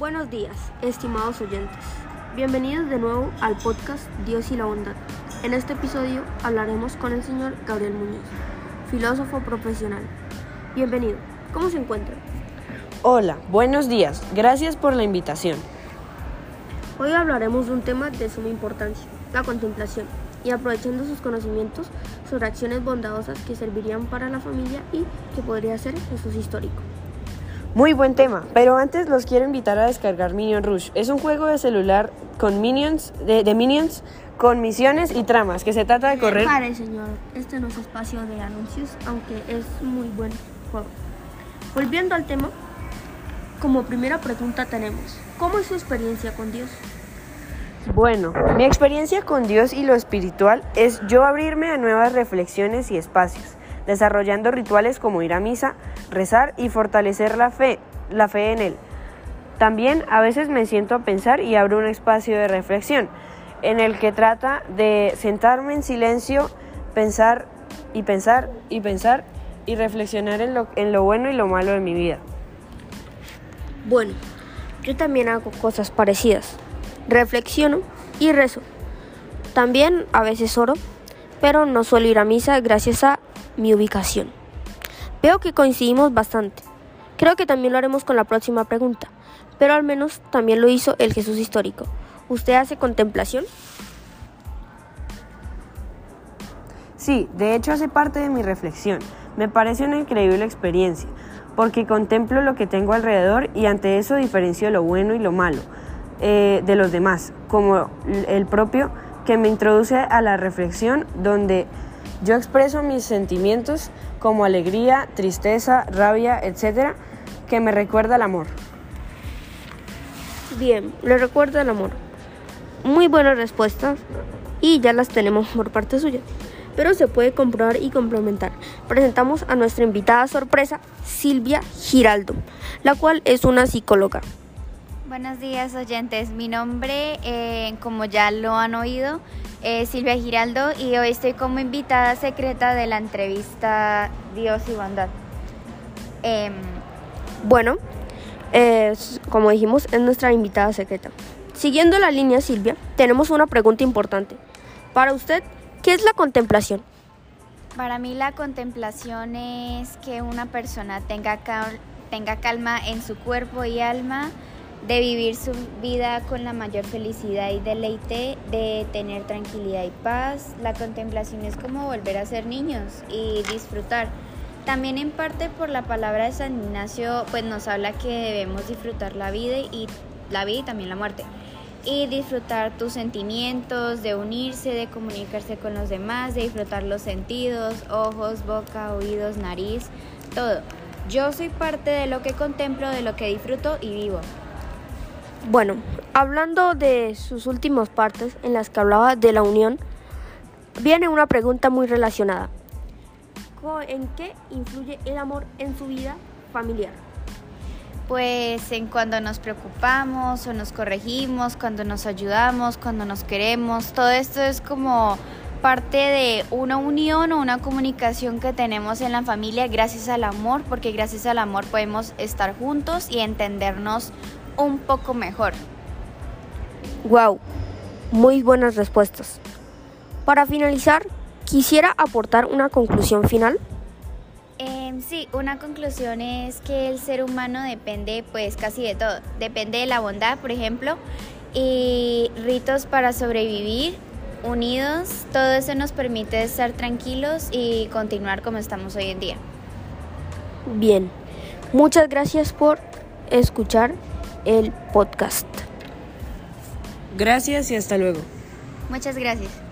Buenos días, estimados oyentes. Bienvenidos de nuevo al podcast Dios y la Bondad. En este episodio hablaremos con el señor Gabriel Muñoz, filósofo profesional. Bienvenido. ¿Cómo se encuentra? Hola, buenos días. Gracias por la invitación. Hoy hablaremos de un tema de suma importancia, la contemplación, y aprovechando sus conocimientos sobre acciones bondadosas que servirían para la familia y que podría ser Jesús histórico. Muy buen tema, pero antes los quiero invitar a descargar Minion Rush. Es un juego de celular con minions, de, de minions con misiones y tramas, que se trata de correr... Pare, señor. Este no es espacio de anuncios, aunque es muy buen juego. Volviendo al tema, como primera pregunta tenemos, ¿cómo es su experiencia con Dios? Bueno, mi experiencia con Dios y lo espiritual es yo abrirme a nuevas reflexiones y espacios, desarrollando rituales como ir a misa, rezar y fortalecer la fe, la fe en Él. También a veces me siento a pensar y abro un espacio de reflexión en el que trata de sentarme en silencio, pensar y pensar y pensar y reflexionar en lo, en lo bueno y lo malo de mi vida. Bueno, yo también hago cosas parecidas. Reflexiono y rezo. También a veces oro, pero no suelo ir a misa gracias a mi ubicación. Veo que coincidimos bastante. Creo que también lo haremos con la próxima pregunta, pero al menos también lo hizo el Jesús histórico. ¿Usted hace contemplación? Sí, de hecho hace parte de mi reflexión. Me parece una increíble experiencia, porque contemplo lo que tengo alrededor y ante eso diferencio lo bueno y lo malo eh, de los demás, como el propio que me introduce a la reflexión donde yo expreso mis sentimientos como alegría, tristeza, rabia, etcétera, que me recuerda el amor. Bien, le recuerda el amor. Muy buenas respuestas y ya las tenemos por parte suya pero se puede comprobar y complementar. Presentamos a nuestra invitada sorpresa, Silvia Giraldo, la cual es una psicóloga. Buenos días oyentes, mi nombre, eh, como ya lo han oído, es Silvia Giraldo y hoy estoy como invitada secreta de la entrevista Dios y Bondad. Eh, bueno, como dijimos, es nuestra invitada secreta. Siguiendo la línea Silvia, tenemos una pregunta importante. Para usted, ¿Qué es la contemplación? Para mí la contemplación es que una persona tenga, tenga calma en su cuerpo y alma, de vivir su vida con la mayor felicidad y deleite, de tener tranquilidad y paz. La contemplación es como volver a ser niños y disfrutar. También en parte por la palabra de San Ignacio, pues nos habla que debemos disfrutar la vida y la vida y también la muerte y disfrutar tus sentimientos, de unirse, de comunicarse con los demás, de disfrutar los sentidos, ojos, boca, oídos, nariz, todo. Yo soy parte de lo que contemplo, de lo que disfruto y vivo. Bueno, hablando de sus últimas partes en las que hablaba de la unión, viene una pregunta muy relacionada. ¿En qué influye el amor en su vida familiar? pues en cuando nos preocupamos o nos corregimos, cuando nos ayudamos, cuando nos queremos, todo esto es como parte de una unión o una comunicación que tenemos en la familia gracias al amor, porque gracias al amor podemos estar juntos y entendernos un poco mejor. Wow, muy buenas respuestas. Para finalizar, quisiera aportar una conclusión final. Em, sí, una conclusión es que el ser humano depende pues casi de todo. Depende de la bondad, por ejemplo, y ritos para sobrevivir, unidos, todo eso nos permite estar tranquilos y continuar como estamos hoy en día. Bien, muchas gracias por escuchar el podcast. Gracias y hasta luego. Muchas gracias.